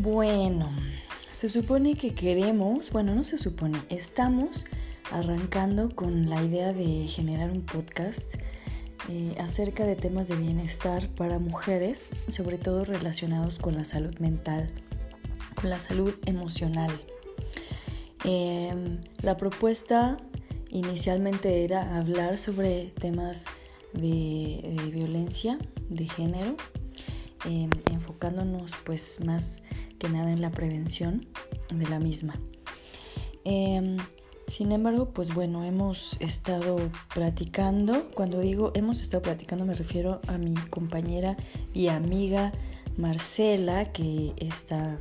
Bueno, se supone que queremos, bueno, no se supone, estamos arrancando con la idea de generar un podcast eh, acerca de temas de bienestar para mujeres, sobre todo relacionados con la salud mental, con la salud emocional. Em, la propuesta inicialmente era hablar sobre temas de, violencia de género, em, pues más que nada en la prevención de la misma. Em, sin embargo, pues bueno, hemos estado platicando, cuando digo hemos estado platicando me refiero a mi compañera y amiga Marcela, que está